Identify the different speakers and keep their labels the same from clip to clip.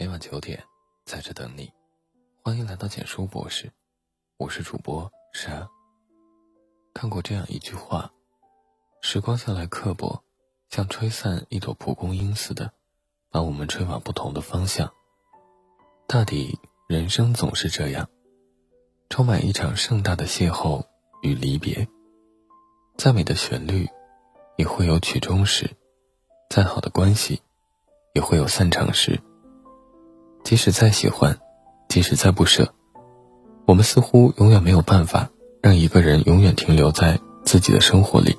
Speaker 1: 每晚九点，在这等你。欢迎来到简书博士，我是主播沙。看过这样一句话：时光向来刻薄，像吹散一朵蒲公英似的，把我们吹往不同的方向。大抵人生总是这样，充满一场盛大的邂逅与离别。再美的旋律，也会有曲终时；再好的关系，也会有散场时。即使再喜欢，即使再不舍，我们似乎永远没有办法让一个人永远停留在自己的生活里。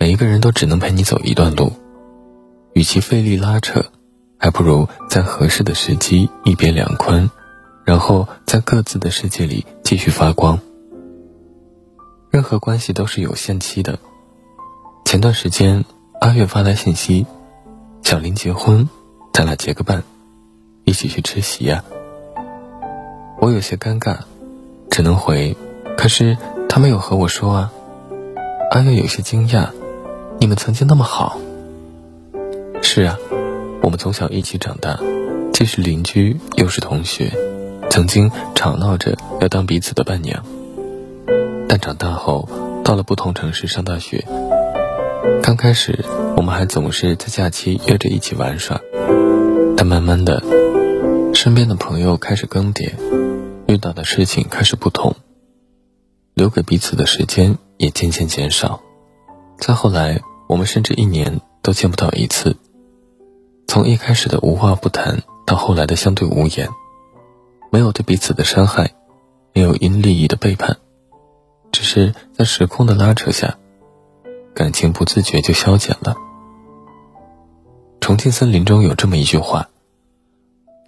Speaker 1: 每一个人都只能陪你走一段路，与其费力拉扯，还不如在合适的时机一别两宽，然后在各自的世界里继续发光。任何关系都是有限期的。前段时间，阿月发来信息：“小林结婚，咱俩结个伴。”一起去吃席呀！我有些尴尬，只能回。可是他没有和我说啊。阿月有些惊讶：“你们曾经那么好？”是啊，我们从小一起长大，既是邻居又是同学，曾经吵闹着要当彼此的伴娘。但长大后，到了不同城市上大学，刚开始我们还总是在假期约着一起玩耍，但慢慢的。身边的朋友开始更迭，遇到的事情开始不同，留给彼此的时间也渐渐减少。再后来，我们甚至一年都见不到一次。从一开始的无话不谈，到后来的相对无言，没有对彼此的伤害，没有因利益的背叛，只是在时空的拉扯下，感情不自觉就消减了。重庆森林中有这么一句话。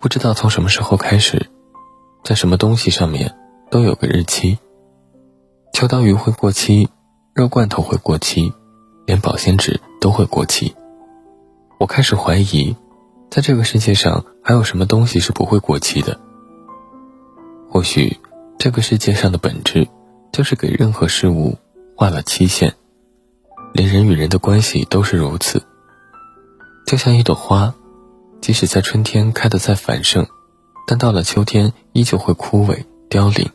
Speaker 1: 不知道从什么时候开始，在什么东西上面都有个日期。秋刀鱼会过期，肉罐头会过期，连保鲜纸都会过期。我开始怀疑，在这个世界上还有什么东西是不会过期的？或许，这个世界上的本质就是给任何事物画了期限，连人与人的关系都是如此。就像一朵花。即使在春天开得再繁盛，但到了秋天依旧会枯萎凋零。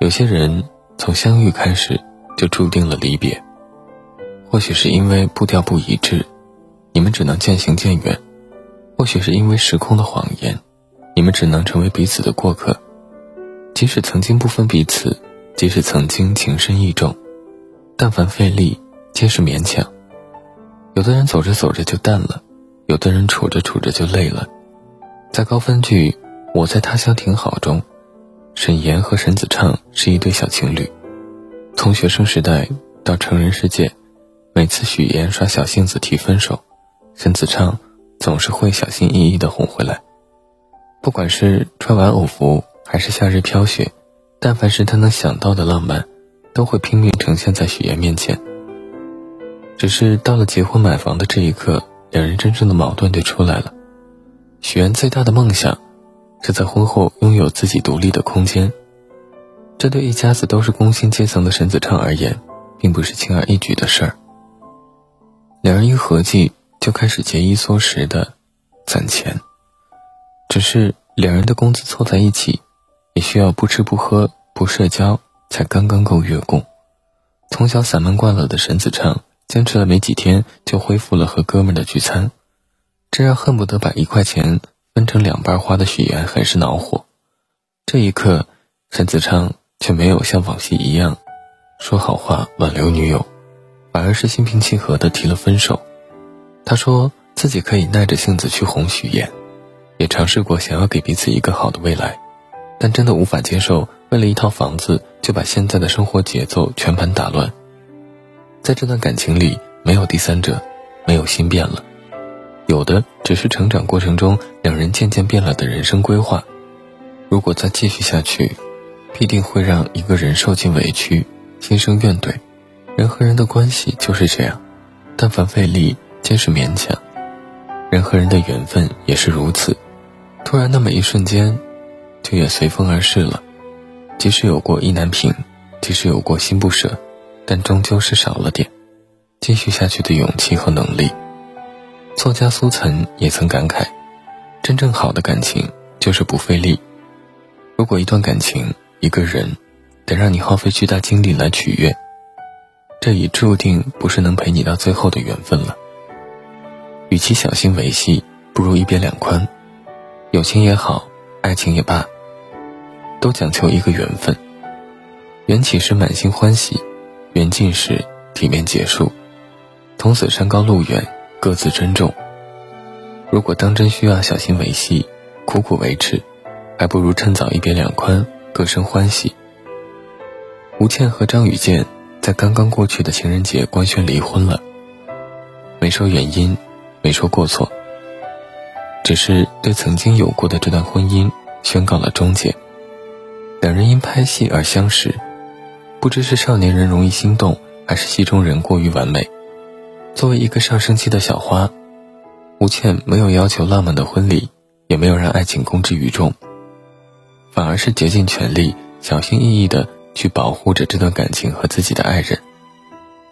Speaker 1: 有些人从相遇开始就注定了离别，或许是因为步调不一致，你们只能渐行渐远；或许是因为时空的谎言，你们只能成为彼此的过客。即使曾经不分彼此，即使曾经情深意重，但凡费力，皆是勉强。有的人走着走着就淡了。有的人处着处着就累了，在高分剧《我在他乡挺好》中，沈岩和沈子畅是一对小情侣。从学生时代到成人世界，每次许岩耍小性子提分手，沈子畅总是会小心翼翼地哄回来。不管是穿玩偶服还是夏日飘雪，但凡是他能想到的浪漫，都会拼命呈现在许岩面前。只是到了结婚买房的这一刻。两人真正的矛盾就出来了。许愿最大的梦想，是在婚后拥有自己独立的空间。这对一家子都是工薪阶层的沈子畅而言，并不是轻而易举的事儿。两人一合计，就开始节衣缩食的攒钱。只是两人的工资凑在一起，也需要不吃不喝不社交，才刚刚够月供。从小散漫惯了的沈子畅。坚持了没几天，就恢复了和哥们的聚餐，这让恨不得把一块钱分成两半花的许岩很是恼火。这一刻，沈子昌却没有像往昔一样说好话挽留女友，反而是心平气和的提了分手。他说自己可以耐着性子去哄许岩，也尝试过想要给彼此一个好的未来，但真的无法接受为了一套房子就把现在的生活节奏全盘打乱。在这段感情里，没有第三者，没有心变了，有的只是成长过程中两人渐渐变了的人生规划。如果再继续下去，必定会让一个人受尽委屈，心生怨怼。人和人的关系就是这样，但凡费力，皆是勉强。人和人的缘分也是如此，突然那么一瞬间，就也随风而逝了。即使有过意难平，即使有过心不舍。但终究是少了点继续下去的勇气和能力。作家苏岑也曾感慨：真正好的感情就是不费力。如果一段感情、一个人得让你耗费巨大精力来取悦，这已注定不是能陪你到最后的缘分了。与其小心维系，不如一别两宽。友情也好，爱情也罢，都讲求一个缘分。缘起时满心欢喜，缘尽时体面结束。从此山高路远，各自珍重。如果当真需要小心维系，苦苦维持，还不如趁早一别两宽，各生欢喜。吴倩和张雨健在刚刚过去的情人节官宣离婚了，没说原因，没说过错，只是对曾经有过的这段婚姻宣告了终结。两人因拍戏而相识，不知是少年人容易心动，还是戏中人过于完美。作为一个上升期的小花，吴倩没有要求浪漫的婚礼，也没有让爱情公之于众，反而是竭尽全力、小心翼翼的去保护着这段感情和自己的爱人。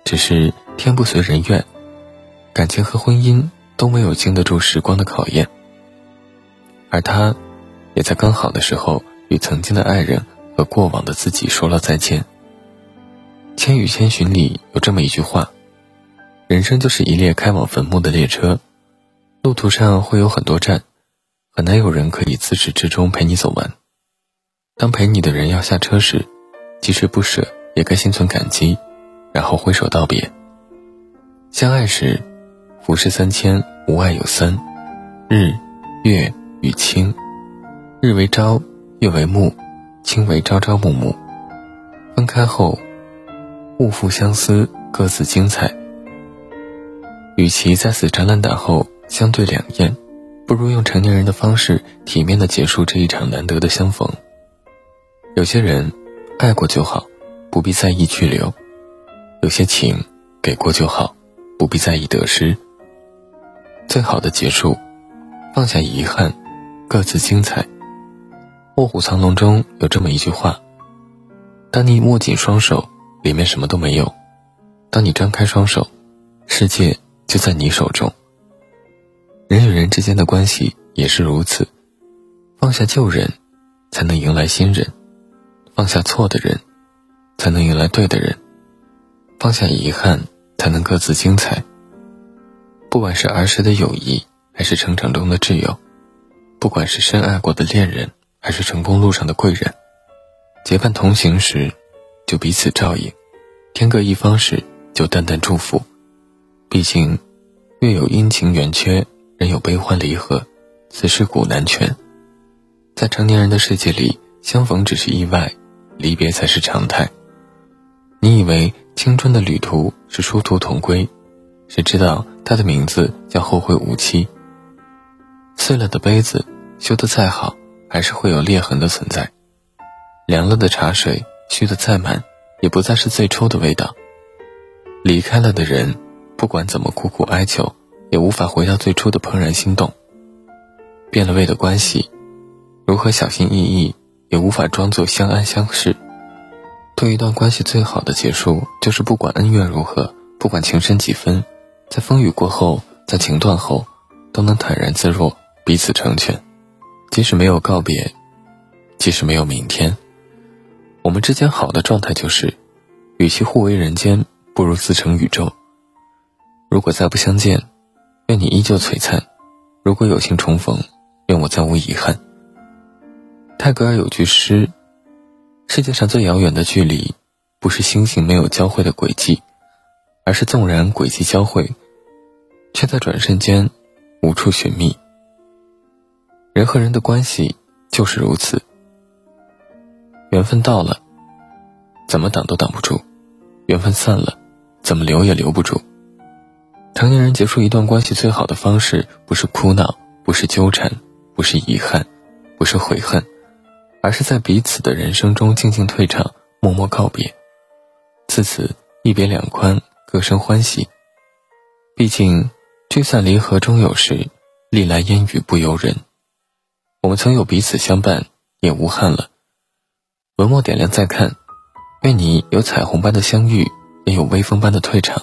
Speaker 1: 只是天不随人愿，感情和婚姻都没有经得住时光的考验，而他，也在刚好的时候与曾经的爱人和过往的自己说了再见。《千与千寻》里有这么一句话。人生就是一列开往坟墓的列车，路途上会有很多站，很难有人可以自始至终陪你走完。当陪你的人要下车时，即使不舍，也该心存感激，然后挥手道别。相爱时，浮世三千，无爱有三：日、月与卿。日为朝，月为暮，卿为朝朝暮暮。分开后，勿负相思，各自精彩。与其在死缠烂打后相对两厌，不如用成年人的方式体面的结束这一场难得的相逢。有些人，爱过就好，不必在意去留；有些情，给过就好，不必在意得失。最好的结束，放下遗憾，各自精彩。《卧虎藏龙》中有这么一句话：当你握紧双手，里面什么都没有；当你张开双手，世界。就在你手中。人与人之间的关系也是如此，放下旧人，才能迎来新人；放下错的人，才能迎来对的人；放下遗憾，才能各自精彩。不管是儿时的友谊，还是成长中的挚友；不管是深爱过的恋人，还是成功路上的贵人，结伴同行时，就彼此照应；天各一方时，就淡淡祝福。毕竟，月有阴晴圆缺，人有悲欢离合，此事古难全。在成年人的世界里，相逢只是意外，离别才是常态。你以为青春的旅途是殊途同归，谁知道它的名字叫后会无期。碎了的杯子，修得再好，还是会有裂痕的存在。凉了的茶水，续的再满，也不再是最初的味道。离开了的人。不管怎么苦苦哀求，也无法回到最初的怦然心动。变了味的关系，如何小心翼翼，也无法装作相安相视。对一段关系最好的结束，就是不管恩怨如何，不管情深几分，在风雨过后，在情断后，都能坦然自若，彼此成全。即使没有告别，即使没有明天，我们之间好的状态就是，与其互为人间，不如自成宇宙。如果再不相见，愿你依旧璀璨；如果有幸重逢，愿我再无遗憾。泰戈尔有句诗：“世界上最遥远的距离，不是星星没有交汇的轨迹，而是纵然轨迹交汇，却在转瞬间无处寻觅。”人和人的关系就是如此，缘分到了，怎么挡都挡不住；缘分散了，怎么留也留不住。成年人结束一段关系最好的方式，不是哭闹，不是纠缠，不是遗憾，不是悔恨，而是在彼此的人生中静静退场，默默告别。自此一别两宽，各生欢喜。毕竟聚散离合终有时，历来烟雨不由人。我们曾有彼此相伴，也无憾了。文末点亮再看，愿你有彩虹般的相遇，也有微风般的退场。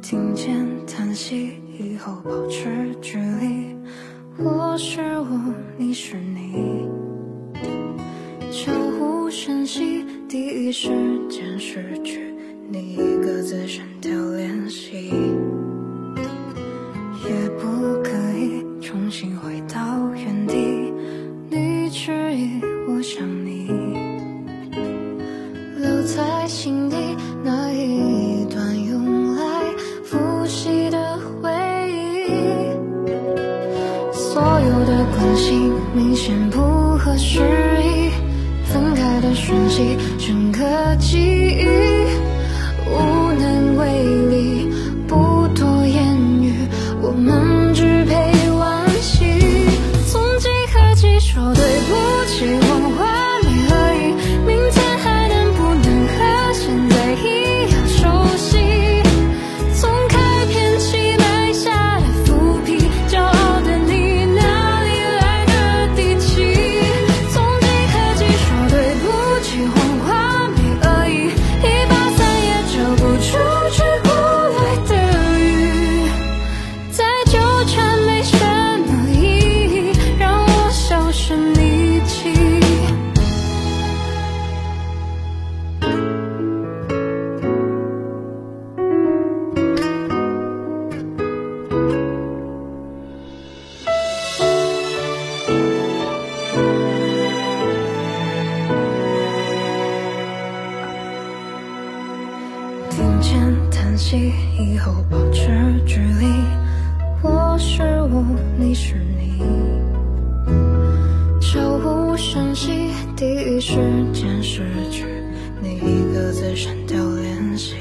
Speaker 2: 听见叹息以后，保持距离。你一个字，删掉联系，也不可以重新回到原地。你迟疑，我想你，留在心底那一段用来复习的回忆。所有的关心明显不合时宜，分开的讯息，整个记忆我，你是你。悄无声息，第一时间失去你，一个字删掉联系。